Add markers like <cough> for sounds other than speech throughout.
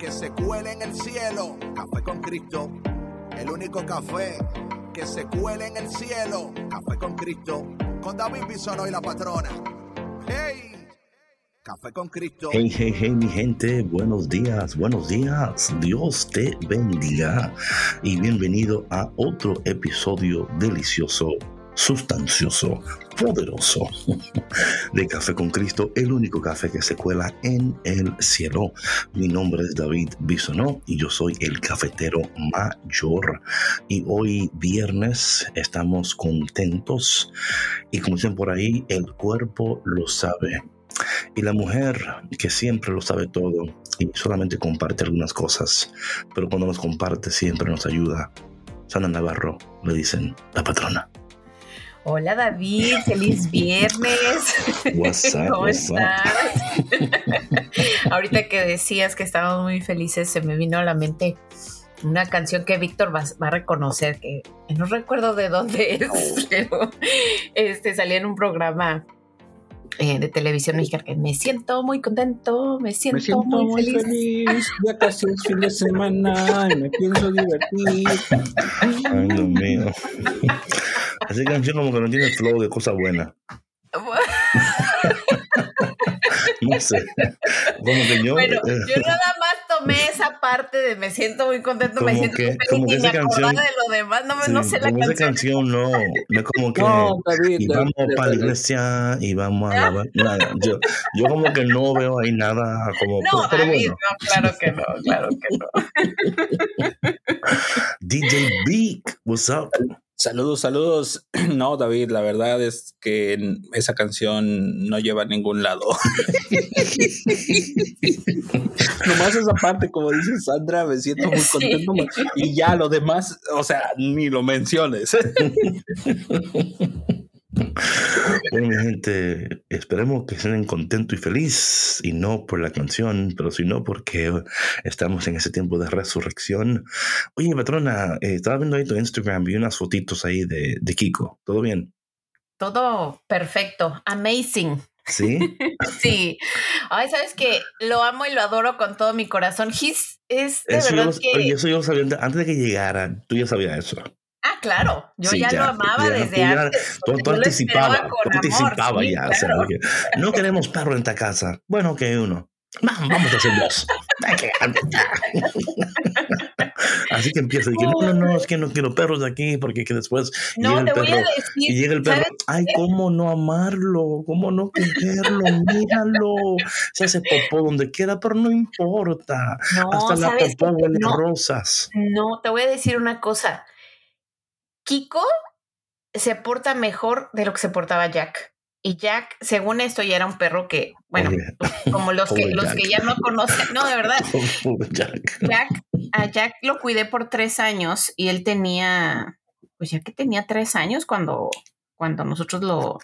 que se cuele en el cielo. Café con Cristo, el único café que se cuele en el cielo. Café con Cristo, con David Bisonó y la patrona. ¡Hey! Café con Cristo. Hey, hey, hey, mi gente, buenos días, buenos días. Dios te bendiga y bienvenido a otro episodio delicioso, sustancioso, poderoso <laughs> de Café con Cristo, el único café que se cuela en el cielo. Mi nombre es David Bisonó y yo soy el cafetero mayor. Y hoy viernes estamos contentos y como dicen por ahí, el cuerpo lo sabe. Y la mujer que siempre lo sabe todo y solamente comparte algunas cosas, pero cuando nos comparte siempre nos ayuda. Sana Navarro, le dicen la patrona. Hola David, feliz viernes. <laughs> ¿Cómo estás? <laughs> Ahorita que decías que estábamos muy felices, se me vino a la mente una canción que Víctor va, va, a reconocer, que no recuerdo de dónde es, pero este, salía en un programa eh, de televisión mexicana que me siento muy contento, me siento, me siento muy, muy feliz. feliz. Ya casi es fin de semana y me pienso divertir. Ay, Dios mío. <laughs> Esa canción como que no tiene flow de cosa buena. <laughs> No sé. Como que yo. Bueno, eh, yo nada más tomé esa parte de me siento muy contento, me siento que- como que y me esa canción- de lo demás, no, me- sí, no sé la como esa canción. canción no. No es como que. No, David, y vamos David, para la iglesia y vamos a la. Nada. Yo, yo como que no veo ahí nada como. No, pero, pero David, bueno, no, claro que no, claro que no. <laughs> DJ Beak, what's up? Saludos, saludos. <clears throat> No, David, la verdad es que esa canción no lleva a ningún lado. <laughs> Nomás esa parte, como dice Sandra, me siento muy Sí. contento. Y ya lo demás, o sea, ni lo menciones. <laughs> Bueno, mi gente, esperemos que estén contentos y feliz, y no por la canción, pero sino porque estamos en ese tiempo de resurrección. Oye, patrona, eh, estaba viendo ahí tu Instagram, vi unas fotitos ahí de, de Kiko. ¿Todo bien? Todo perfecto, amazing. ¿Sí? <laughs> Sí. Ay, sabes que lo amo y lo adoro con todo mi corazón. He's, es de Eso yo, verdad lo- que. oye, eso yo lo sabía antes de que llegara. Tú ya sabías eso. Claro. Yo Sí, ya, ya, lo amaba ya, desde ya- antes. Tú, tú con tú sí, ya. o sea, no queremos perro en esta casa. Bueno, que uno. Vamos, vamos a hacer dos. Así que empieza. No, no, no, es que no quiero perros de aquí porque que después No, llega el te voy perro. a decir. Y llega el perro, ay, cómo no amarlo, cómo no quererlo, míralo. Se hace popó donde quiera, pero no importa. No, Hasta la ¿sabes popó huele No. rosas. No, te voy a decir una cosa. Kiko se porta mejor de lo que se portaba Jack. Y Jack, según esto, ya era un perro que, bueno, como los que, los que ya no conocen, no, de verdad, <laughs> Jack. Jack, a Jack lo cuidé por tres años y él tenía, pues ya que tenía tres años cuando, cuando nosotros lo,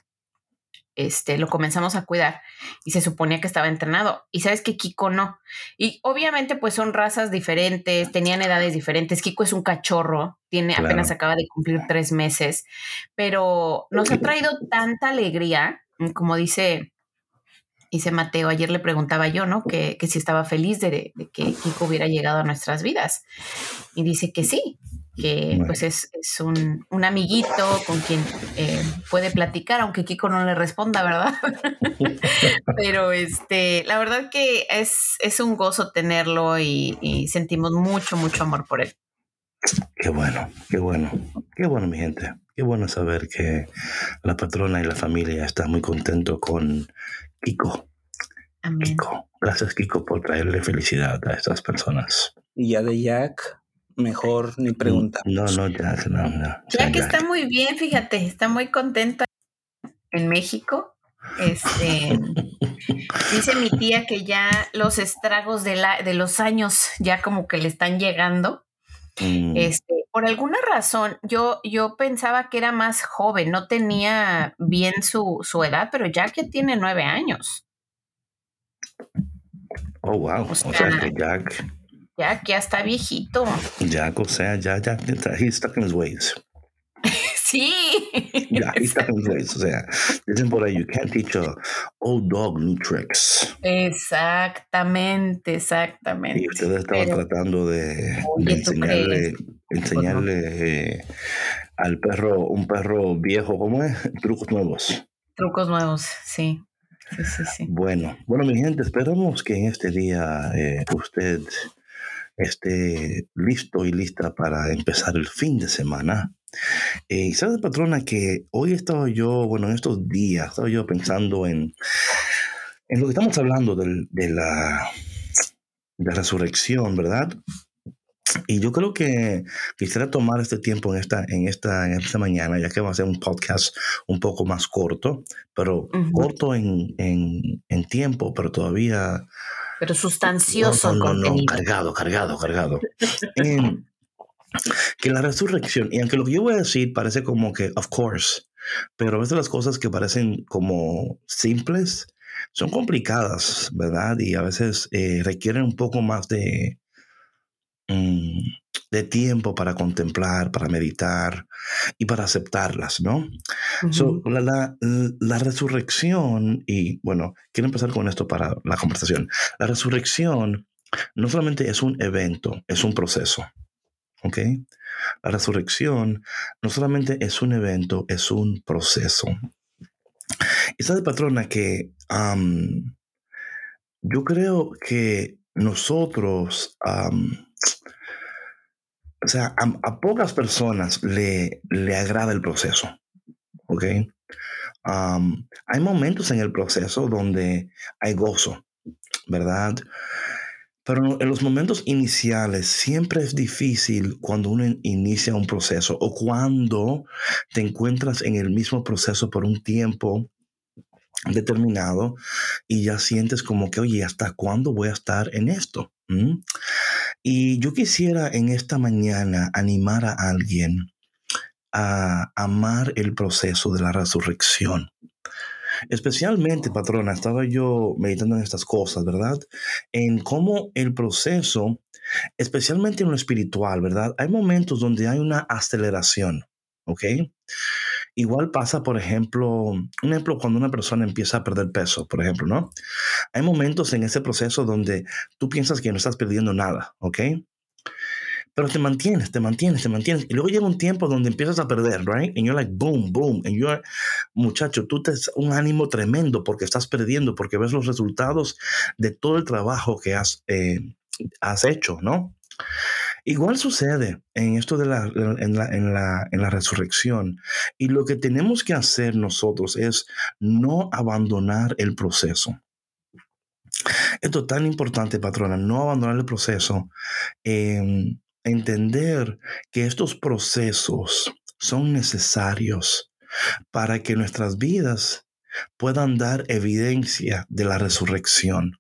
este, lo comenzamos a cuidar y se suponía que estaba entrenado. Y sabes que Kiko no. Y obviamente pues son razas diferentes, tenían edades diferentes. Kiko es un cachorro, tiene Claro. apenas acaba de cumplir tres meses, pero nos ha traído tanta alegría, como dice dice Mateo, ayer le preguntaba yo, ¿no? Que, que si estaba feliz de, de que Kiko hubiera llegado a nuestras vidas. Y dice que sí, que Bueno. pues es, es un, un amiguito con quien eh, puede platicar, aunque Kiko no le responda, ¿verdad? <laughs> Pero este, la verdad que es, es un gozo tenerlo y, y sentimos mucho, mucho amor por él. Qué bueno, qué bueno, qué bueno, mi gente. Qué bueno saber que la patrona y la familia están muy contentos con Kiko. Amén. Kiko. Gracias, Kiko, por traerle felicidad a estas personas. Y ya de Jack, mejor ni preguntar. No, no, Jack, no, no. Ya que Jack. está muy bien, fíjate, está muy contenta en México. Este, <laughs> dice mi tía que ya los estragos de, la, de los años ya como que le están llegando. Mm, Este, por alguna razón, yo, yo pensaba que era más joven, no tenía bien su, su edad, pero ya que tiene nueve años. oh, wow. o O sea sea- que Jack, Ya que ya está viejito. <laughs> Jack, o sea, ya, ya, he's stuck in his ways. Sí. Ya, he's stuck in his ways. O sea, dicen por ahí, you can't teach a old dog new tricks. Exactamente, exactamente. Y ustedes estaban Pero- tratando de, de Oye, ¿tú enseñarle, enseñarle eh, al perro, un perro viejo, ¿cómo es? Trucos nuevos. Trucos nuevos, sí. Sí, sí, sí. Bueno, bueno, mi gente, esperamos que en este día eh, usted esté listo y lista para empezar el fin de semana. Eh, y sabe, patrona, que hoy estaba yo, bueno, en estos días, estaba yo pensando en, en lo que estamos hablando del- de, la, de la resurrección, ¿verdad? Y yo creo que quisiera tomar este tiempo en esta, en esta, en esta mañana, ya que va a ser un podcast un poco más corto, pero corto en, en, en tiempo, pero todavía Pero sustancioso no, no, contenido. cargado, cargado, cargado. Em, que la resurrección, y aunque lo que yo voy a decir parece como que, of course, pero a veces las cosas que parecen como simples son complicadas, ¿verdad? Y a veces eh, requieren un poco más de, de tiempo para contemplar, para meditar y para aceptarlas, ¿no? So, la, la- la resurrección, y bueno, quiero empezar con esto para la conversación. La resurrección no solamente es un evento, es un proceso. ¿Ok? La resurrección no solamente es un evento, es un proceso. Y sabe, patrona, que yo creo que nosotros, o sea, a, pocas personas le, le agrada el proceso. ¿Ok? Hay momentos en el proceso donde hay gozo, ¿verdad? Pero en los momentos iniciales siempre es difícil cuando uno inicia un proceso o cuando te encuentras en el mismo proceso por un tiempo determinado y ya sientes como que, oye, ¿hasta cuándo voy a estar en esto? Y yo quisiera en esta mañana animar a alguien a amar el proceso de la resurrección. Especialmente, patrona, estaba yo meditando en estas cosas, ¿verdad? En cómo el proceso, especialmente en lo espiritual, ¿verdad? Hay momentos donde hay una aceleración, ¿ok? Igual pasa, por ejemplo, un ejemplo cuando una persona empieza a perder peso, por ejemplo, ¿no? Hay momentos en ese proceso donde tú piensas que no estás perdiendo nada, ¿ok? Pero te mantienes, te mantienes, te mantienes. Y luego llega un tiempo donde empiezas a perder, right? And you're like, boom, boom. And you're, muchacho, tú te un ánimo tremendo porque estás perdiendo, porque ves los resultados de todo el trabajo que has, eh, has hecho, ¿no? Igual sucede en esto de la, en la, en la, en la resurrección. Y lo que tenemos que hacer nosotros es no abandonar el proceso. Esto es tan importante, patrona, no abandonar el proceso. Eh, entender que estos procesos son necesarios para que nuestras vidas puedan dar evidencia de la resurrección.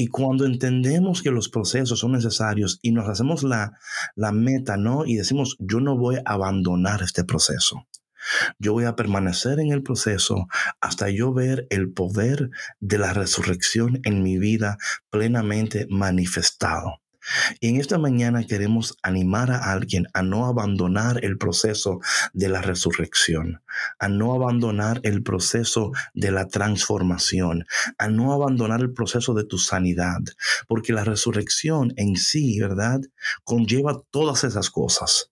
Y cuando entendemos que los procesos son necesarios y nos hacemos la, la meta, ¿no? Y decimos, yo no voy a abandonar este proceso. Yo voy a permanecer en el proceso hasta yo ver el poder de la resurrección en mi vida plenamente manifestado. Y en esta mañana queremos animar a alguien a no abandonar el proceso de la resurrección, a no abandonar el proceso de la transformación, a no abandonar el proceso de tu sanidad, porque la resurrección en sí, ¿verdad? Conlleva todas esas cosas.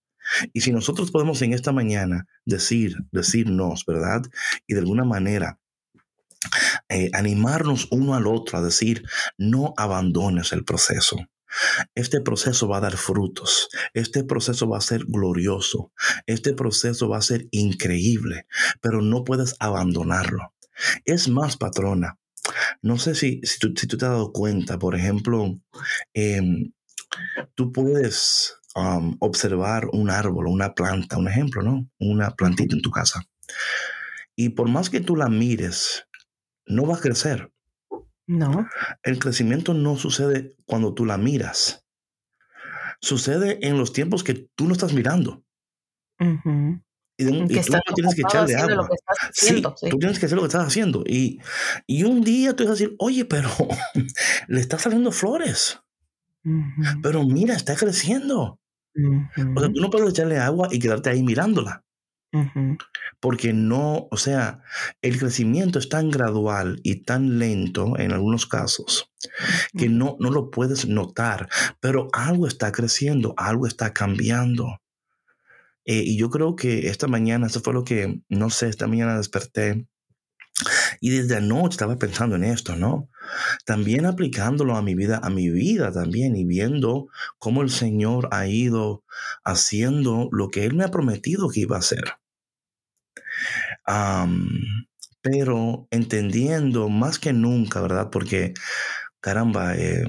Y si nosotros podemos en esta mañana decir, decirnos, ¿verdad? Y de alguna manera eh, animarnos uno al otro a decir, no abandones el proceso. Este proceso va a dar frutos. Este proceso va a ser glorioso. Este proceso va a ser increíble, pero no puedes abandonarlo. Es más, patrona, no sé si, si, tú, te has dado cuenta, por ejemplo, eh, tú puedes um, observar un árbol, una planta, un ejemplo, ¿no? Una plantita en tu casa. Y por más que tú la mires no va a crecer. No. El crecimiento no sucede cuando tú la miras. Sucede en los tiempos que tú no estás mirando. Y, de- tú no tienes que echarle agua. Sí, tú tienes que hacer lo que estás haciendo. Y, y un día tú vas a decir, oye, pero <laughs> le está saliendo flores. Pero mira, está creciendo. O sea, tú no puedes echarle agua y quedarte ahí mirándola. Porque no, o sea, el crecimiento es tan gradual y tan lento en algunos casos que no, no lo puedes notar. Pero algo está creciendo, algo está cambiando. Eh, y yo creo que esta mañana, eso fue lo que, no sé, esta mañana desperté y desde anoche estaba pensando en esto, ¿no? También aplicándolo a mi vida, a mi vida también y viendo cómo el Señor ha ido haciendo lo que Él me ha prometido que iba a hacer. Am, pero entendiendo más que nunca, ¿verdad? Porque, caramba, eh,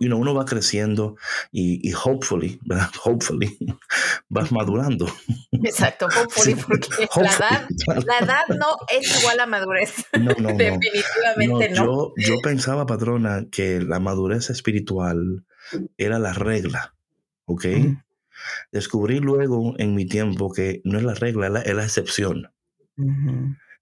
you know, uno va creciendo y, y hopefully, ¿verdad? <laughs> Hopefully, vas madurando. Exacto, hopefully, Sí, porque la edad, claro. la edad no es igual a madurez. No, no, no. Definitivamente no. No, yo, yo pensaba, patrona, que la madurez espiritual era la regla, ¿ok? Mm. Descubrí luego en mi tiempo que no es la regla, es la, es la excepción.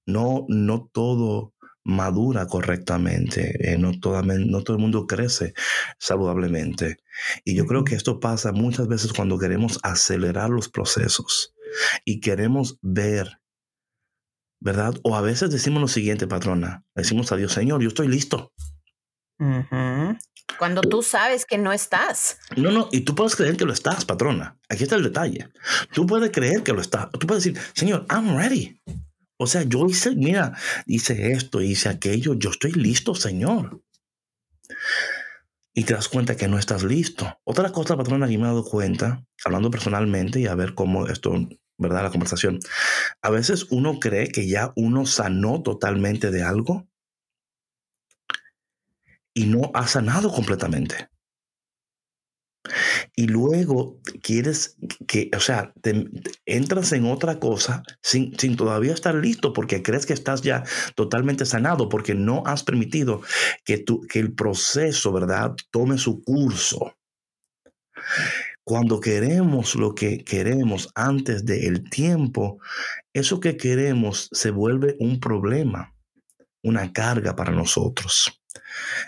No, no todo madura correctamente, eh, no, toda no todo el mundo crece saludablemente. Y yo creo que esto pasa muchas veces cuando queremos acelerar los procesos y queremos ver, ¿verdad? O a veces decimos lo siguiente, patrona, decimos a Dios, Señor, yo estoy listo. Cuando tú sabes que no estás. No, no, y tú puedes creer que lo estás, patrona. Aquí está el detalle. Tú puedes creer que lo estás. Tú puedes decir, Señor, I'm ready. O sea, yo hice, mira, hice esto, hice aquello, yo estoy listo, Señor. Y te das cuenta que no estás listo. Otra cosa, patrona, que me he dado cuenta, hablando personalmente y a ver cómo esto, ¿verdad? La conversación. A veces uno cree que ya uno sanó totalmente de algo y no ha sanado completamente. Y luego quieres que, o sea, te, entras en otra cosa sin, sin todavía estar listo porque crees que estás ya totalmente sanado porque no has permitido que, tu, que el proceso, ¿verdad?, tome su curso. Cuando queremos lo que queremos antes del tiempo, eso que queremos se vuelve un problema, una carga para nosotros.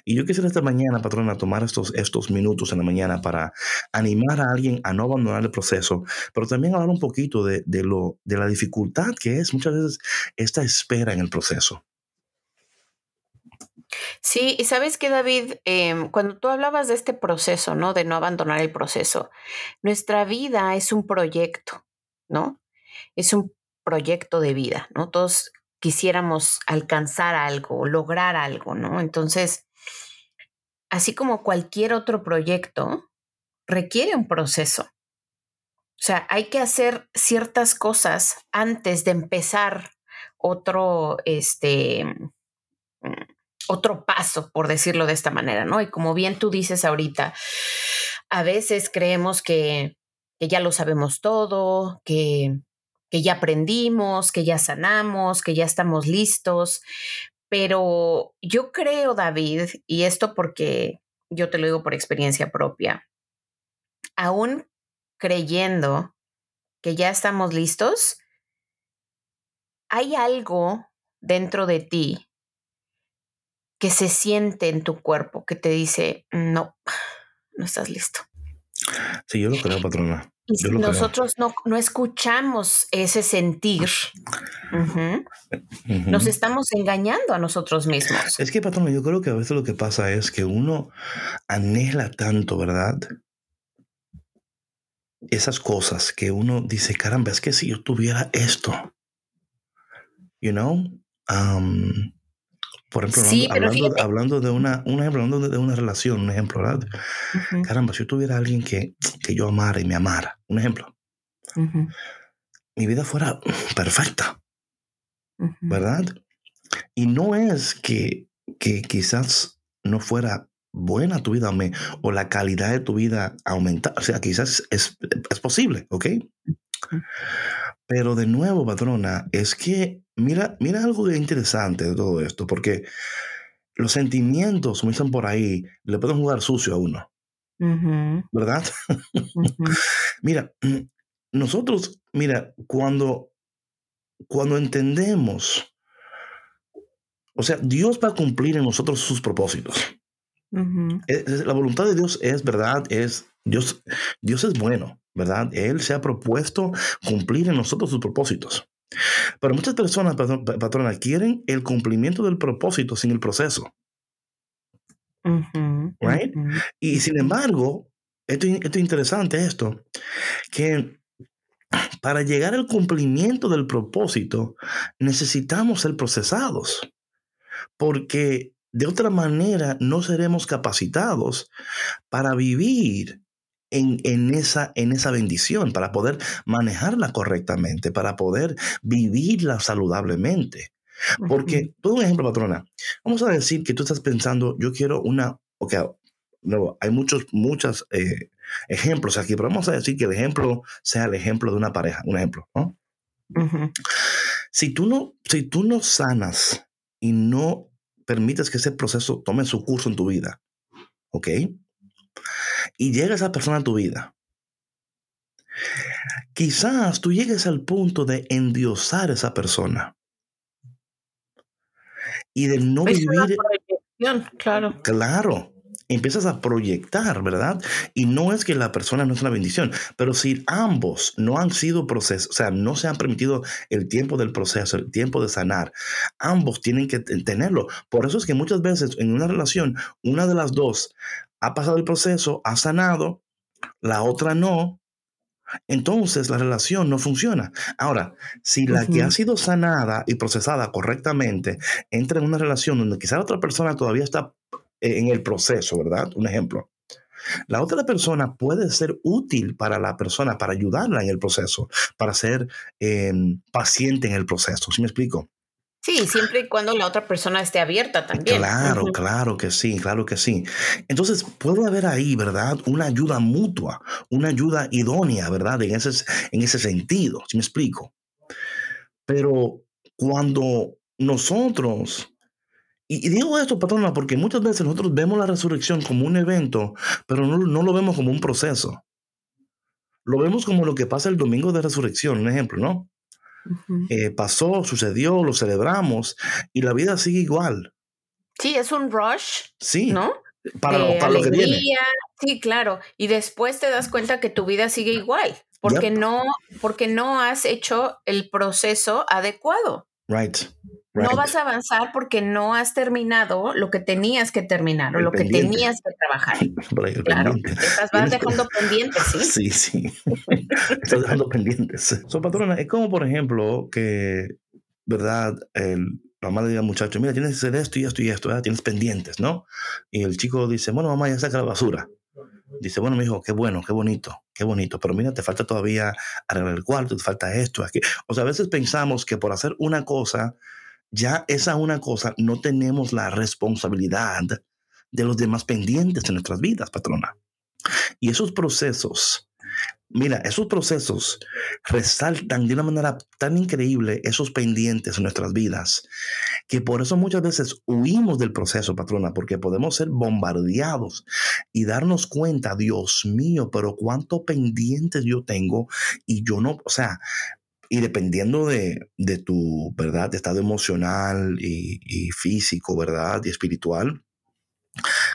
Y yo quisiera esta mañana, patrona, tomar estos, estos minutos en la mañana para animar a alguien a no abandonar el proceso, pero también hablar un poquito de, de lo, de la dificultad que es muchas veces esta espera en el proceso. Sí, y sabes que David, Em, cuando tú hablabas de este proceso, ¿no? De no abandonar el proceso, nuestra vida es un proyecto, ¿no? Es un proyecto de vida, ¿no? Todos quisiéramos alcanzar algo, lograr algo, ¿no? Entonces, así como cualquier otro proyecto, requiere un proceso. O sea, hay que hacer ciertas cosas antes de empezar otro, este, mm, otro paso, por decirlo de esta manera, ¿no? Y como bien tú dices ahorita, a veces creemos que, que ya lo sabemos todo, que, que ya aprendimos, que ya sanamos, que ya estamos listos, pero yo creo, David, y esto porque yo te lo digo por experiencia propia, aún creyendo que ya estamos listos, hay algo dentro de ti que se siente en tu cuerpo, que te dice, no, no estás listo. Sí, yo lo creo, patrona. Y si nosotros no, no escuchamos ese sentir, nos estamos engañando a nosotros mismos. Es que, patrona, yo creo que a veces lo que pasa es que uno anhela tanto, ¿verdad? Esas cosas que uno dice, caramba, es que si yo tuviera esto, you know, Um, por ejemplo, Sí, hablando, hablando, hablando de una, un ejemplo, hablando de una relación, un ejemplo, ¿verdad? Ujú, Caramba, si yo tuviera alguien que, que yo amara y me amara, un ejemplo, ujú, mi vida fuera perfecta, ujú. ¿verdad? Y no es que, que quizás no fuera buena tu vida me- o la calidad de tu vida aumentar. O sea, quizás es, es posible, ¿ok? Pero de nuevo, patrona, es que mira, mira algo interesante de todo esto, porque los sentimientos, como dicen por ahí, le pueden jugar sucio a uno. ¿Verdad? <laughs> mira, nosotros, mira, cuando, cuando entendemos, o sea, Dios va a cumplir en nosotros sus propósitos. La voluntad de Dios es verdad, es Dios, Dios es bueno, ¿verdad? Él se ha propuesto cumplir en nosotros sus propósitos. Pero muchas personas, patrona, quieren el cumplimiento del propósito sin el proceso. right? Y sin embargo, esto, esto es interesante esto, que para llegar al cumplimiento del propósito necesitamos ser procesados, porque de otra manera no seremos capacitados para vivir en, esa, en esa bendición, para poder manejarla correctamente, para poder vivirla saludablemente. Porque, todo un ejemplo, patrona, vamos a decir que tú estás pensando, yo quiero una, ok, no, hay muchos, muchos eh, ejemplos aquí, pero vamos a decir que el ejemplo sea el ejemplo de una pareja, un ejemplo, ¿no? si, tú no si tú no sanas y no permites que ese proceso tome su curso en tu vida, ¿ok? Y llega esa persona a tu vida, quizás tú llegues al punto de endiosar a esa persona y de no vivir. Claro. Claro. Empiezas a proyectar, ¿verdad? Y no es que la persona no es una bendición, pero si ambos no han sido procesos, o sea, no se han permitido el tiempo del proceso, el tiempo de sanar, ambos tienen que tenerlo. Por eso es que muchas veces en una relación, una de las dos ha pasado el proceso, ha sanado, la otra no, entonces la relación no funciona. Ahora, si la que ha sido sanada y procesada correctamente entra en una relación donde quizá la otra persona todavía está eh, en el proceso, ¿verdad? Un ejemplo. La otra persona puede ser útil para la persona, para ayudarla en el proceso, para ser em, paciente en el proceso. ¿Sí me explico? Sí, siempre y cuando la otra persona esté abierta también. Claro, claro que sí, claro que sí. Entonces, puede haber ahí, ¿verdad? Una ayuda mutua, una ayuda idónea, ¿verdad? En ese, en ese sentido, si me explico? Pero cuando nosotros, y, digo esto, patrona, porque muchas veces nosotros vemos la resurrección como un evento, pero no, no lo vemos como un proceso. Lo vemos como lo que pasa el domingo de resurrección, un ejemplo, ¿no? Eh, pasó, sucedió, lo celebramos y la vida sigue igual. Sí, es un rush. Sí. ¿No? Para, lo que viene. Sí, claro. Y después te das cuenta que tu vida sigue igual, porque, no, porque no has hecho el proceso adecuado. Right. No vas a avanzar porque no has terminado lo que tenías que terminar o lo que tenías que trabajar. <laughs> claro, estás vas dejando pendientes, <laughs> ¿sí? Sí, sí. <laughs> estás dejando pendientes. So, patrona, es como, por ejemplo, que, ¿verdad? El, la mamá le diga al muchacho, mira, tienes que hacer esto y esto y esto, ¿verdad? tienes pendientes, ¿no? Y el chico dice, bueno, mamá, ya saca la basura. Dice, bueno, mi hijo, qué bueno, qué bonito, qué bonito, pero mira, te falta todavía arreglar el cuarto, te falta esto, aquí. O sea, a veces pensamos que por hacer una cosa, ya esa una cosa, no tenemos la responsabilidad de los demás pendientes en nuestras vidas, patrona. Y esos procesos, mira, esos procesos resaltan de una manera tan increíble esos pendientes en nuestras vidas, que por eso muchas veces huimos del proceso, patrona, porque podemos ser bombardeados y darnos cuenta, Dios mío, pero cuánto pendientes yo tengo y yo no, o sea, y dependiendo de, tu, ¿verdad? De estado emocional y, físico, ¿verdad? Y espiritual,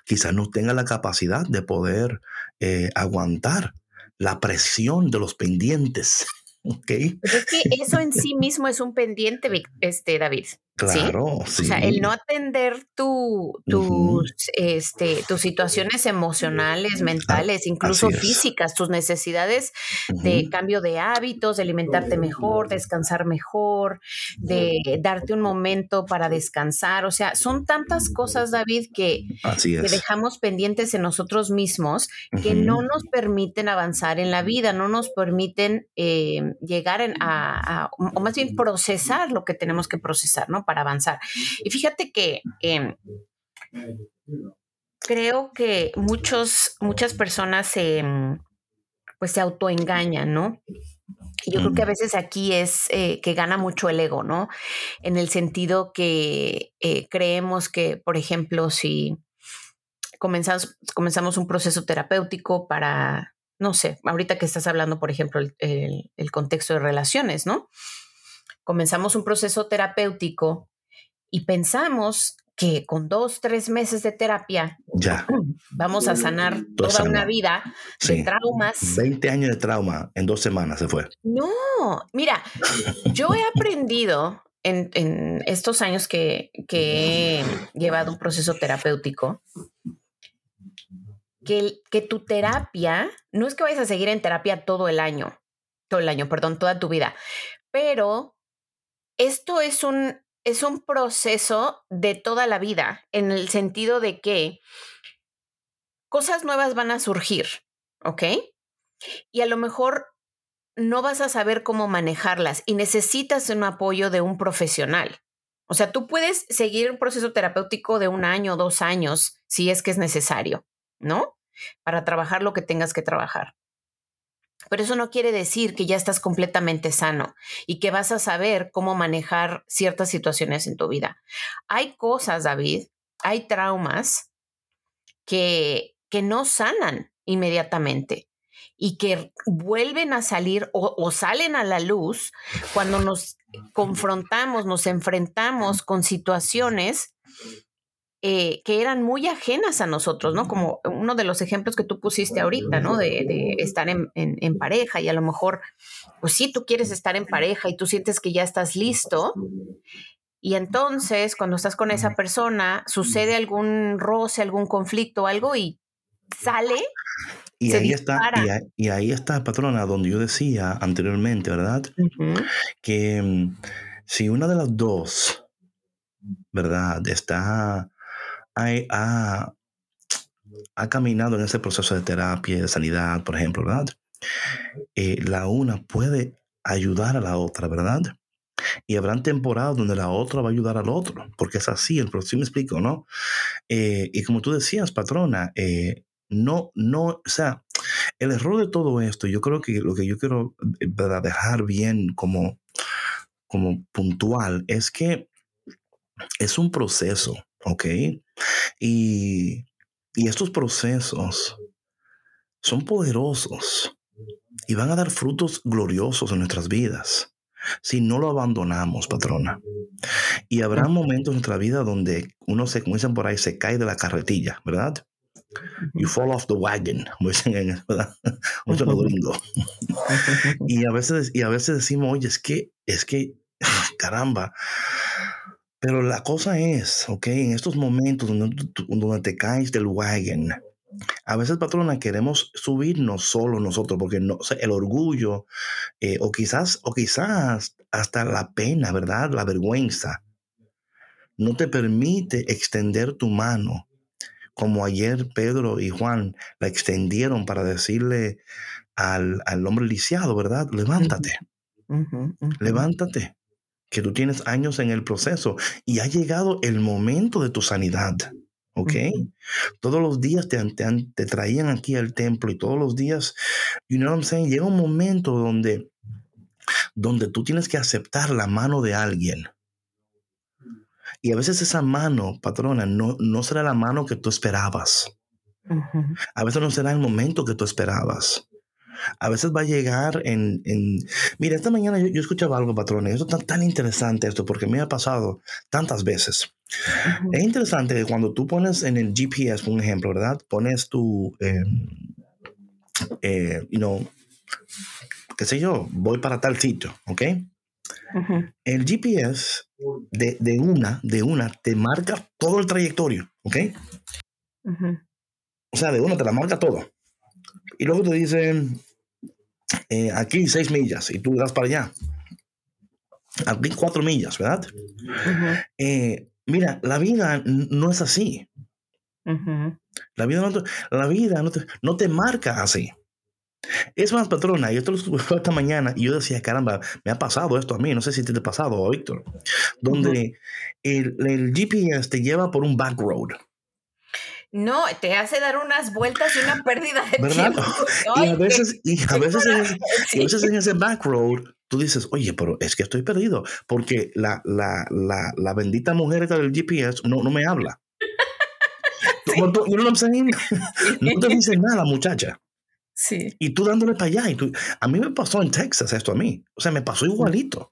quizás no tenga la capacidad de poder eh, aguantar la presión de los pendientes. <laughs> ¿ok? Pues es que eso en sí mismo es un pendiente, este, David. Claro, sí. O sea, el no atender tu, tus, este, tus situaciones emocionales, mentales, incluso físicas, tus necesidades de cambio de hábitos, de alimentarte mejor, descansar mejor, de darte un momento para descansar. O sea, son tantas cosas, David, que, dejamos pendientes en nosotros mismos que no nos permiten avanzar en la vida, no nos permiten eh, llegar a, o más bien procesar lo que tenemos que procesar, ¿no? Para avanzar. Y fíjate que em, creo que muchos, muchas personas se, pues se autoengañan, ¿no? Yo creo que a veces aquí es eh, que gana mucho el ego, ¿no? En el sentido que eh, creemos que, por ejemplo, si comenzamos, comenzamos un proceso terapéutico para, no sé, ahorita que estás hablando, por ejemplo, el, el contexto de relaciones, ¿no? Comenzamos un proceso terapéutico y pensamos que con dos, tres meses de terapia Ya. <clears throat> vamos a sanar toda una vida Sí. de traumas. 20 años de trauma en dos semanas se fue. No, mira, yo he aprendido en, en estos años que, que he llevado un proceso terapéutico que, que tu terapia, no es que vayas a seguir en terapia todo el año, todo el año, perdón, toda tu vida, pero esto es un, es un proceso de toda la vida, en el sentido de que cosas nuevas van a surgir, ¿ok? Y a lo mejor no vas a saber cómo manejarlas y necesitas un apoyo de un profesional. O sea, tú puedes seguir un proceso terapéutico de un año dos años si es que es necesario, ¿no? Para trabajar lo que tengas que trabajar. Pero eso no quiere decir que ya estás completamente sano y que vas a saber cómo manejar ciertas situaciones en tu vida. Hay cosas, David, hay traumas que, que no sanan inmediatamente y que vuelven a salir o, o salen a la luz cuando nos confrontamos, nos enfrentamos con situaciones eh, que eran muy ajenas a nosotros, ¿no? Como uno de los ejemplos que tú pusiste ahorita, ¿no? De, de estar en, en- en pareja y a lo mejor, pues sí, tú quieres estar en pareja y tú sientes que ya estás listo. Y entonces, cuando estás con esa persona, sucede algún roce, algún conflicto, algo y sale. Y Se ahí está, dispara. y ahí, y ahí está, patrona, donde yo decía anteriormente, ¿verdad? Que mm, si una de las dos, ¿verdad? Está, ha, ha- caminado en ese proceso de terapia, de sanidad, por ejemplo, ¿verdad? Eh, la una puede ayudar a la otra, ¿verdad? Y habrán temporadas donde la otra va a ayudar al otro, porque es así, el sí me explico, ¿no? Eh, y como tú decías, patrona, eh, no, no, o sea, el error de todo esto, yo creo que lo que yo quiero dejar bien como, como puntual es que es un proceso, ¿ok? Y, y estos procesos son poderosos y van a dar frutos gloriosos en nuestras vidas si no lo abandonamos, patrona. Y habrá momentos en nuestra vida donde uno se, como dicen por ahí, se cae de la carretilla, ¿verdad? You fall off the wagon, como dicen en ¿verdad? <laughs> Mucho los <laughs> gringos. Y a veces, y a veces decimos, oye, es que, es que, <laughs> caramba. Pero la cosa es, ok, en estos momentos donde, te caes del wagon, a veces, patrona, queremos subirnos solo nosotros, porque no, o sea, el orgullo, eh, o quizás, o quizás hasta la pena, ¿verdad? La vergüenza, no te permite extender tu mano, como ayer Pedro y Juan la extendieron para decirle al, al hombre lisiado, ¿verdad? Levántate, levántate, que tú tienes años en el proceso y ha llegado el momento de tu sanidad. ¿Ok? Todos los días te, te, te traían aquí al templo y todos los días, you know what I'm saying? Llega un momento donde, donde tú tienes que aceptar la mano de alguien. Y a veces esa mano, patrona, no, no será la mano que tú esperabas. A veces no será el momento que tú esperabas. A veces va a llegar en... en... Mira, esta mañana yo, yo escuchaba algo, patrona, y esto es tan, tan interesante esto, porque me ha pasado tantas veces. Es interesante que cuando tú pones en el GPS, por un ejemplo, ¿verdad? Pones tu, eh, eh, you know, qué sé yo, voy para tal sitio, ¿ok? El GPS de, de una, de una, te marca todo el trayectorio, ¿ok? O sea, de una te la marca todo. Y luego te dicen, eh, aquí seis millas, y tú das para allá. Aquí cuatro millas, ¿verdad? Eh, mira, la vida no es así. La vida no te, la vida no te, no te marca así. Es más, patrona, yo te lo escuché esta mañana y yo decía, caramba, me ha pasado esto a mí, no sé si te ha pasado, Víctor, donde el, el GPS te lleva por un back road. No, te hace dar unas vueltas y una pérdida de ¿Verdad? tiempo. <laughs> Y Ay, a veces, y a veces, en, ese- sí. y a veces en ese back road, tú dices, oye, pero es que estoy perdido, porque la, la, la, la bendita mujer esta del GPS no, no me habla. <laughs> I'm saying? No te dice nada, muchacha. Sí. Y tú dándole para allá. Y tú, a mí me pasó en Texas esto a mí. O sea, me pasó igualito.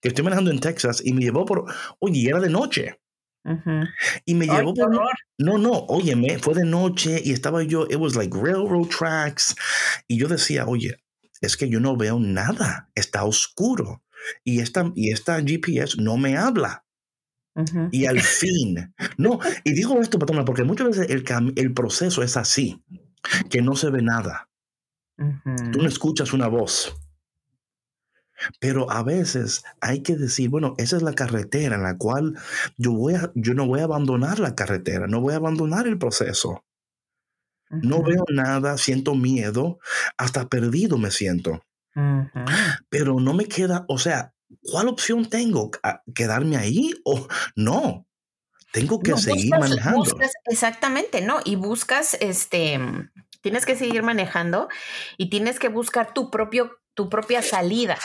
Que estoy manejando en Texas y me llevó por, oye, era de noche. Ujú. Y me Ay, llevó por... No, no, óyeme, fue de noche y estaba yo, it was like railroad tracks. Y yo decía, oye, es que yo no veo nada, está oscuro. Y esta, y esta GPS no me habla. Ujú. Y al fin, no, y digo esto, patrona, porque muchas veces el, cam- el proceso es así, que no se ve nada. Tú no escuchas una voz. Pero a veces hay que decir, bueno, esa es la carretera en la cual yo, voy a, yo no voy a abandonar la carretera, no voy a abandonar el proceso. No veo nada, siento miedo, hasta perdido me siento. Pero no me queda, o sea, ¿cuál opción tengo? ¿A- ¿Quedarme ahí o no? Tengo que No, seguir buscas- manejando. buscas- exactamente, ¿no? Y buscas, este, tienes que seguir manejando y tienes que buscar tu propio, tu propia salida.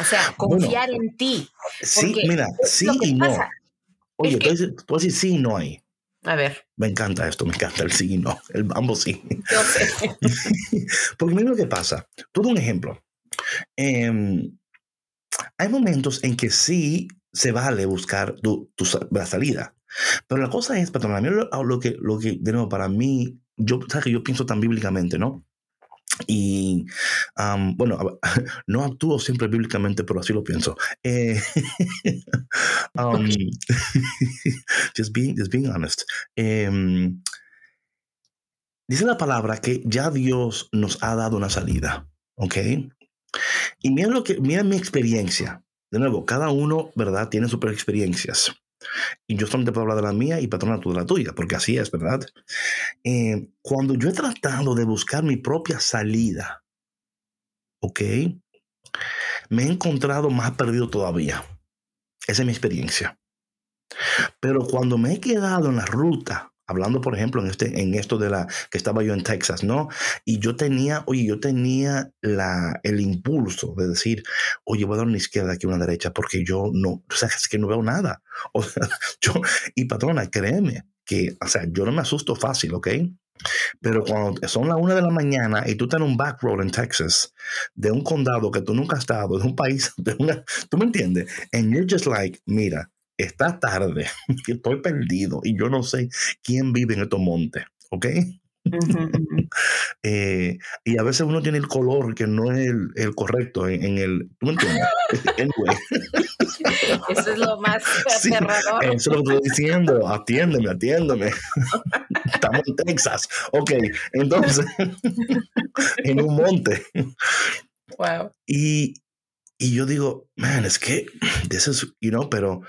O sea, Bueno, confiar en ti. sí, mira, sí y no. pasa. Oye, Es tú que- tú dices sí y no hay. A ver, Me encanta esto, me encanta el sí y no, el ambos sí. yo sé. <laughs> Porque mira lo que pasa. Todo un ejemplo. Em, hay momentos en que sí se vale buscar tu, tu la salida. Pero la cosa es, patrón, a mí lo, lo que, lo que, de nuevo, para mí, yo, sabes que yo pienso tan bíblicamente, ¿no? Y am, bueno, <laughs> no actúo siempre bíblicamente, pero así lo pienso. Eh, <laughs> um, <laughs> just, being, just being honest. Em, dice la palabra que ya Dios nos ha dado una salida, ¿ok? Y mira lo que, mira mi experiencia. De nuevo, cada uno, ¿verdad? Tiene sus experiencias. Y yo solamente puedo hablar de la mía y patrona tú de la tuya, porque así es, ¿verdad? Eh, cuando yo he tratado de buscar mi propia salida, ¿ok? Me he encontrado más perdido todavía. Esa es mi experiencia. Pero cuando me he quedado en la ruta, hablando por ejemplo en, este, en esto de la que estaba yo en Texas, ¿no? Y yo tenía, oye, yo tenía la, el impulso de decir, oye, voy a dar una izquierda aquí una derecha porque yo no, o sea, es que no veo nada. <laughs> O sea, yo, y patrona, créeme que, o sea, yo no me asusto fácil, ¿ok? Pero cuando son las una de la mañana y tú estás en un back road en Texas, de un condado que tú nunca has estado, de un país, <laughs> de una, tú me entiendes, and you're just like, mira, está tarde, <laughs> que estoy perdido y yo no sé quién vive en estos montes, ¿ok? <laughs> Eh, y a veces uno tiene el color que no es el, el correcto en, en el, ¿tú me entiendes? <laughs> Anyway, Eso es lo más Sí, aterrador. eso es lo que estoy diciendo, atiéndeme, atiéndeme. Estamos en Texas. Ok, entonces, en un monte. Wow. Y, y yo digo, man, es que, this is, you know, pero,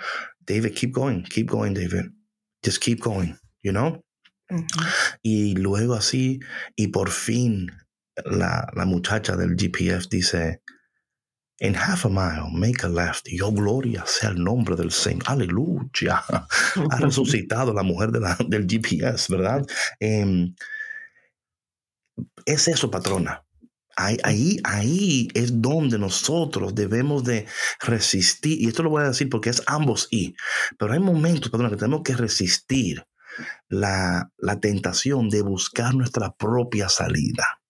David, keep going, keep going, David. Just keep going, you know. Y luego así, y por fin, la, la muchacha del GPF dice, in half a mile, make a left. Yo, gloria sea el nombre del Señor. Aleluya. <laughs> Ha resucitado la mujer de la- del GPS, ¿verdad? Em, es eso, patrona. Ahí, ahí, es donde nosotros debemos de resistir. Y esto lo voy a decir porque es ambos y. Pero hay momentos, patrona, que tenemos que resistir la, la tentación de buscar nuestra propia salida.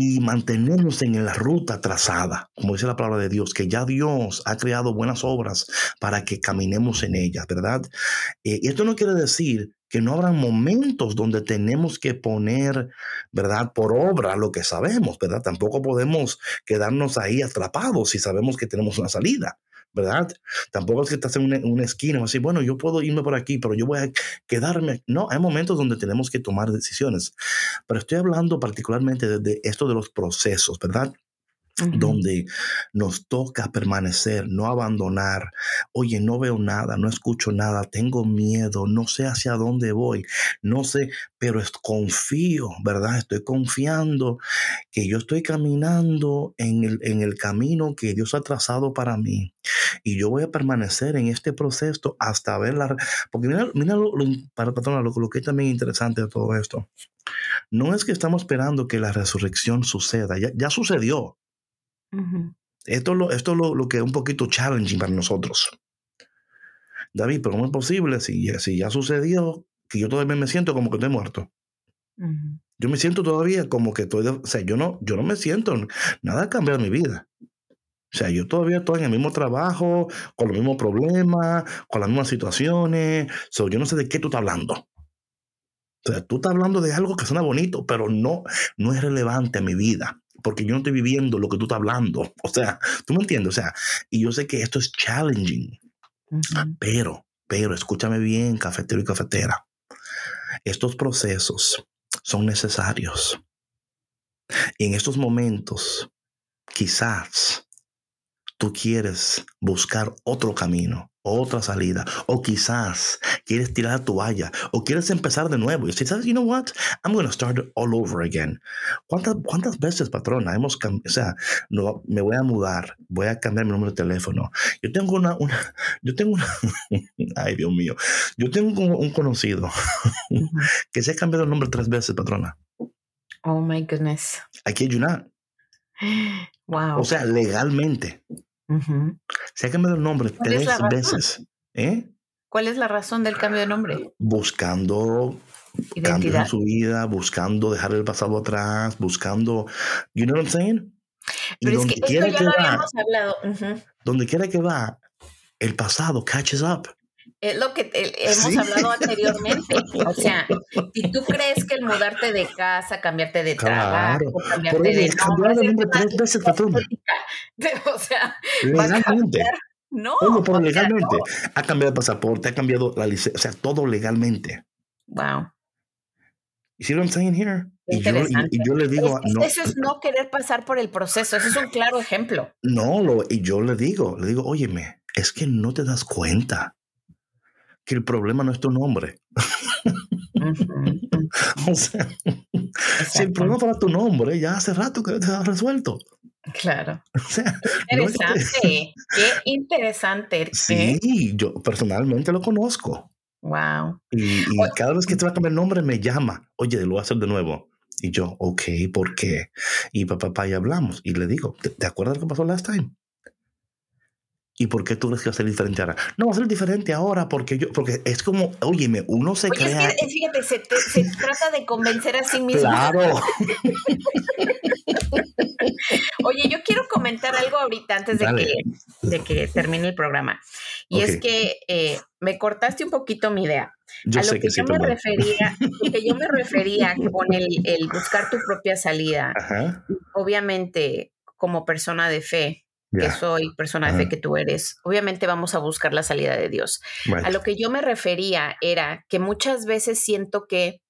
Y mantenernos en la ruta trazada, como dice la palabra de Dios, que ya Dios ha creado buenas obras para que caminemos en ellas, ¿verdad? Eh, y esto no quiere decir que no habrán momentos donde tenemos que poner, ¿verdad? Por obra lo que sabemos, ¿verdad? Tampoco podemos quedarnos ahí atrapados si sabemos que tenemos una salida. ¿Verdad? Tampoco es que estás en una, una esquina y vas a decir, bueno, yo puedo irme por aquí, pero yo voy a quedarme. No, hay momentos donde tenemos que tomar decisiones. Pero estoy hablando particularmente de, de esto de los procesos, ¿verdad? Donde nos toca permanecer, no abandonar. Oye, no veo nada, no escucho nada, tengo miedo, no sé hacia dónde voy, no sé, pero confío, ¿verdad? Estoy confiando que yo estoy caminando en el, en el camino que Dios ha trazado para mí. Y yo voy a permanecer en este proceso hasta ver la... Porque mira, mira lo, lo, lo que es también interesante de todo esto. No es que estamos esperando que la resurrección suceda, ya sucedió. Esto, es lo, esto lo, lo, que es un poquito challenging para nosotros. David, pero ¿cómo es posible si, si ya sucedió que yo todavía me siento como que estoy muerto? Yo me siento todavía como que estoy, o sea, yo no, yo no me siento, nada ha cambiado en mi vida. O sea, yo todavía estoy en el mismo trabajo, con los mismos problemas, con las mismas situaciones. So, yo no sé de qué tú estás hablando. O sea, tú estás hablando de algo que suena bonito, pero no, no es relevante a mi vida porque yo no estoy viviendo lo que tú estás hablando. <laughs> O sea, tú me entiendes. O sea, y yo sé que esto es challenging, pero, pero escúchame bien, cafetero y cafetera. Estos procesos son necesarios. Y en estos momentos, quizás tú quieres buscar otro camino otra salida. O quizás quieres tirar la toalla. O quieres empezar de nuevo. Y si sabes, you know what? I'm going to start all over again. ¿Cuántas, cuántas veces, patrona, hemos O sea, no, me voy a mudar. Voy a cambiar mi número de teléfono. Yo tengo una... una yo tengo una... <laughs> ay, Dios mío. Yo tengo un, conocido que se ha cambiado el nombre tres veces, patrona. Oh, my goodness. Aquí hay una. <gasps> Wow. O sea, legalmente. Se ha cambiado el nombre tres veces. ¿eh? ¿Cuál es la razón del cambio de nombre? Buscando cambios en su vida, buscando dejar el pasado atrás, buscando, you know what I'm saying? Pero es que esto ya lo habíamos hablado. Donde quiera que va, el pasado catches up. Es lo que hemos hablado anteriormente. O <laughs> sea, si tú crees que el mudarte de casa, cambiarte de trabajo, cambiarte de nombre, tres veces. <laughs> O sea, legalmente. No. Oye, pero legalmente. Ha cambiado el pasaporte, ha cambiado la licencia, o sea, todo legalmente. Wow. You see what I'm saying here? Y yo, y, yo, le digo. no, eso es no querer pasar por el proceso. Eso es un claro ejemplo. No, lo, y yo le digo, le digo, óyeme, es que no te das cuenta que el problema no es tu nombre. <laughs> o sea, si el problema fuera tu nombre, ya hace rato que te has resuelto. Claro. <laughs> interesante. Qué interesante. <laughs> ¿eh? Sí, yo personalmente lo conozco. Wow. Y, cada vez que te va a cambiar el nombre me llama. Oye, lo voy a hacer de nuevo. Y yo, ok, ¿por qué? Y papá, papá, y hablamos. Y le digo, ¿te, ¿te acuerdas lo que pasó last time? ¿Y por qué tú crees que va a ser diferente ahora? No, va a ser diferente ahora porque yo, porque es como, óyeme, uno se Oye, crea. fíjate, se, se, <laughs> trata de convencer a sí mismo. Claro. <laughs> Oye, yo quiero comentar algo ahorita antes de, que, de que termine el programa. Y es que eh, me cortaste un poquito mi idea. Yo a lo sé que, que yo me refería, que yo me <laughs> refería con el, el buscar tu propia salida. Ajá. Obviamente, como persona de fe, que soy, persona de fe que tú eres, obviamente vamos a buscar la salida de Dios. A lo que yo me refería era que muchas veces siento que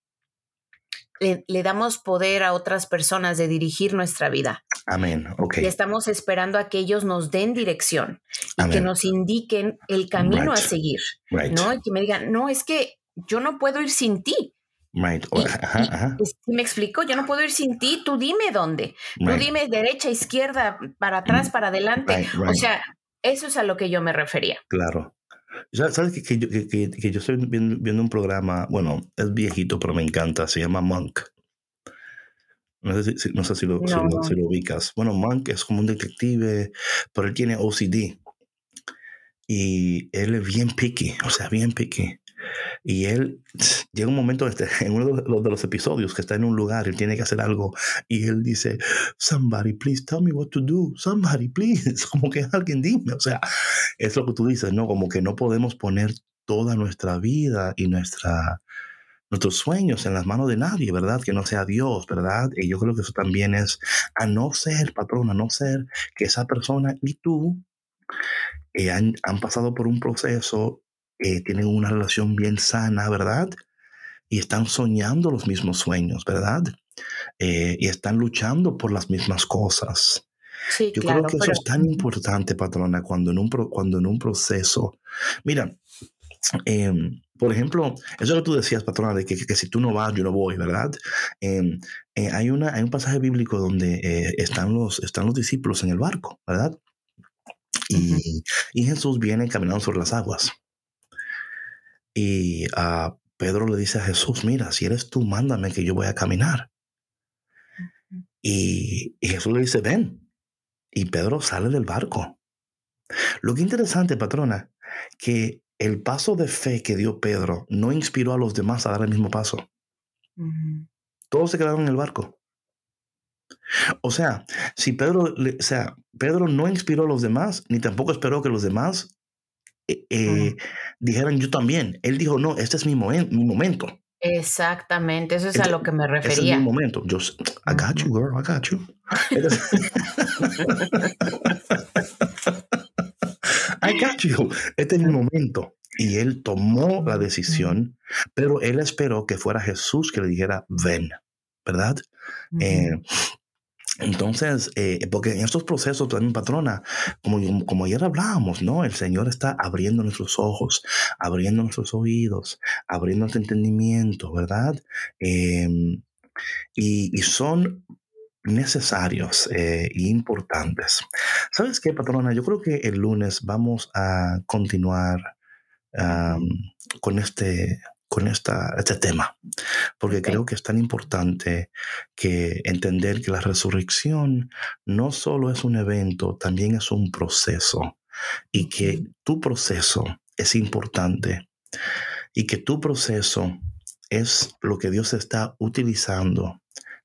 le, damos poder a otras personas de dirigir nuestra vida. Amén. Ok. Y estamos esperando a que ellos nos den dirección y que nos indiquen el camino a seguir. ¿No? Y que me digan, no, es que yo no puedo ir sin ti. Right. si me explico, yo no puedo ir sin ti, tú dime dónde. Tú dime derecha, izquierda, para atrás, para adelante. O sea, eso es a lo que yo me refería. Claro. ¿Sabes que, que, yo, que, que yo, estoy viendo, un programa, bueno, es viejito, pero me encanta, se llama Monk. No sé si, no sé si, lo, si, lo, ubicas. Bueno, Monk es como un detective, pero él tiene OCD. Y él es bien picky, o sea, bien picky. Y él llega un momento este, <laughs> en uno de los, episodios que está en un lugar, él tiene que hacer algo y él dice, somebody please tell me what to do, somebody please, <laughs> como que alguien dime, o sea, es lo que tú dices, ¿no? Como que no podemos poner toda nuestra vida y nuestra, nuestros sueños en las manos de nadie, ¿verdad? Que no sea Dios, ¿verdad? Y yo creo que eso también es a no ser, patrón, a no ser que esa persona y tú eh, han, han pasado por un proceso eh, tienen una relación bien sana, ¿verdad? Y están soñando los mismos sueños, ¿verdad? Eh, y están luchando por las mismas cosas. Sí, Yo claro, creo que eso pero- es tan importante, patrona, cuando en un, pro- cuando en un proceso. Mira, em, por ejemplo, eso que tú decías, patrona, de que, que- que si tú no vas, yo no voy, ¿verdad? Em, eh, hay, una, hay un pasaje bíblico donde eh, están, los, están los discípulos en el barco, ¿verdad? Y, y Jesús viene caminando sobre las aguas. Y a Pedro le dice a Jesús, mira, si eres tú, mándame que yo voy a caminar. Y, y Jesús le dice, ven. Y Pedro sale del barco. Lo que interesante, patrona, que el paso de fe que dio Pedro no inspiró a los demás a dar el mismo paso. Todos se quedaron en el barco. O sea, si Pedro, o sea, Pedro no inspiró a los demás, ni tampoco esperó que los demás eh, eh, dijeran yo también. Él dijo, no, este es mi, momen- mi momento. Exactamente, eso es a lo que me Ese es refería. mi momento. Yo, I got you, girl, I got you. <laughs> <laughs> I got you. Este es mi momento. Y él tomó la decisión, pero él esperó que fuera Jesús que le dijera, ven, ¿verdad? Eh, entonces, eh, porque en estos procesos también, patrona, como, como ayer hablábamos, ¿no? El Señor está abriendo nuestros ojos, abriendo nuestros oídos, abriendo nuestro entendimiento, ¿verdad? Eh, y, son necesarios e importantes. ¿Sabes qué, patrona? Yo creo que el lunes vamos a continuar con este con esta, este tema, porque creo que es tan importante que entender que la resurrección no solo es un evento, también es un proceso. Y que tu proceso es importante. Y que tu proceso es lo que Dios está utilizando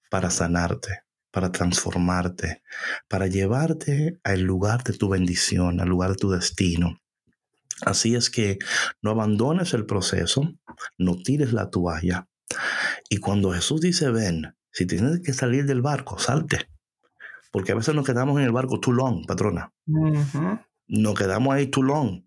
para sanarte, para transformarte, para llevarte al lugar de tu bendición, al lugar de tu destino. Así es que no abandones el proceso, no tires la toalla. Y cuando Jesús dice, ven, si tienes que salir del barco, salte. Porque a veces nos quedamos en el barco too long, patrona. Ujú. Nos quedamos ahí too long.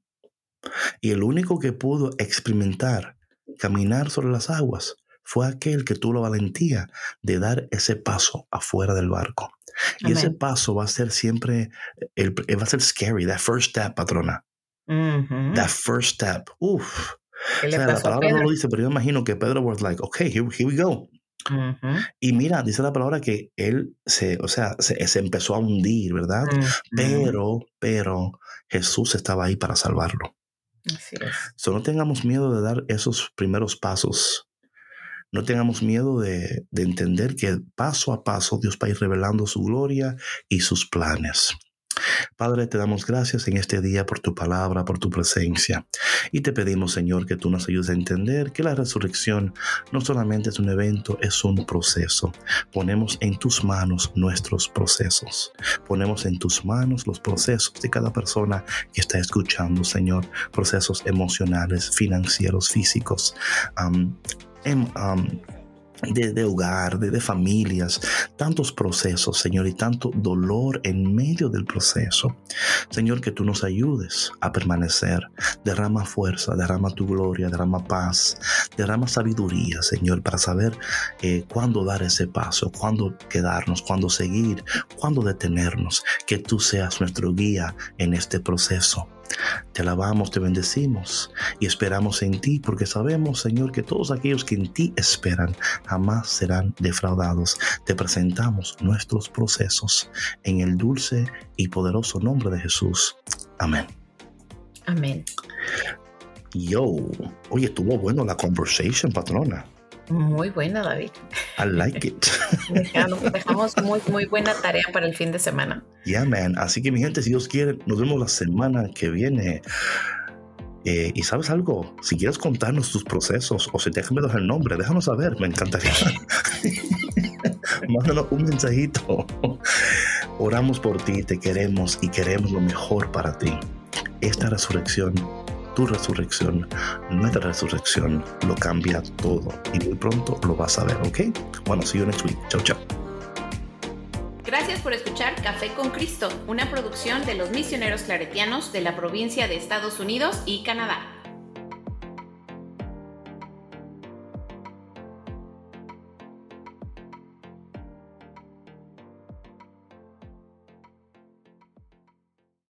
Y el único que pudo experimentar caminar sobre las aguas fue aquel que tuvo la valentía de dar ese paso afuera del barco. Y ese paso va a ser siempre, el, va a ser scary, that first step, patrona. That first step. Uf. ¿Qué O sea, la palabra no lo dice, pero yo imagino que Pedro was like, okay, here, here we go. Y mira, dice la palabra que él se, o sea, se, se empezó a hundir, ¿verdad? Pero, pero Jesús estaba ahí para salvarlo. Así es. So, no tengamos miedo de dar esos primeros pasos. No tengamos miedo de, de entender que paso a paso Dios va a ir revelando su gloria y sus planes. Padre, te damos gracias en este día por tu palabra, por tu presencia. Y te pedimos, Señor, que tú nos ayudes a entender que la resurrección no solamente es un evento, es un proceso. Ponemos en tus manos nuestros procesos. Ponemos en tus manos los procesos de cada persona que está escuchando, Señor. Procesos emocionales, financieros, físicos. em- de, de hogar, de, de familias, tantos procesos, Señor, y tanto dolor en medio del proceso. Señor, que tú nos ayudes a permanecer. Derrama fuerza, derrama tu gloria, derrama paz, derrama sabiduría, Señor, para saber eh, cuándo dar ese paso, cuándo quedarnos, cuándo seguir, cuándo detenernos. Que tú seas nuestro guía en este proceso. Te alabamos, te bendecimos y esperamos en ti porque sabemos, Señor, que todos aquellos que en ti esperan jamás serán defraudados. Te presentamos nuestros procesos en el dulce y poderoso nombre de Jesús. Amén. Amén. Yo, oye, estuvo bueno la conversation, patrona. Muy buena, David. I like it. <laughs> Dejamos, dejamos muy, muy buena tarea para el fin de semana. yeah, man. Así que, mi gente, si Dios quiere, nos vemos la semana que viene. Eh, y sabes algo, si quieres contarnos tus procesos o si te has cambiado el nombre, déjanos saber, me encantaría. <laughs> Mándanos un mensajito. Oramos por ti, te queremos y queremos lo mejor para ti. Esta resurrección, tu resurrección, nuestra resurrección, lo cambia todo y muy pronto lo vas a ver, ¿ok? Bueno, see you next week. Chao, chao. Gracias por escuchar Café con Cristo, una producción de los misioneros claretianos de la provincia de Estados Unidos y Canadá.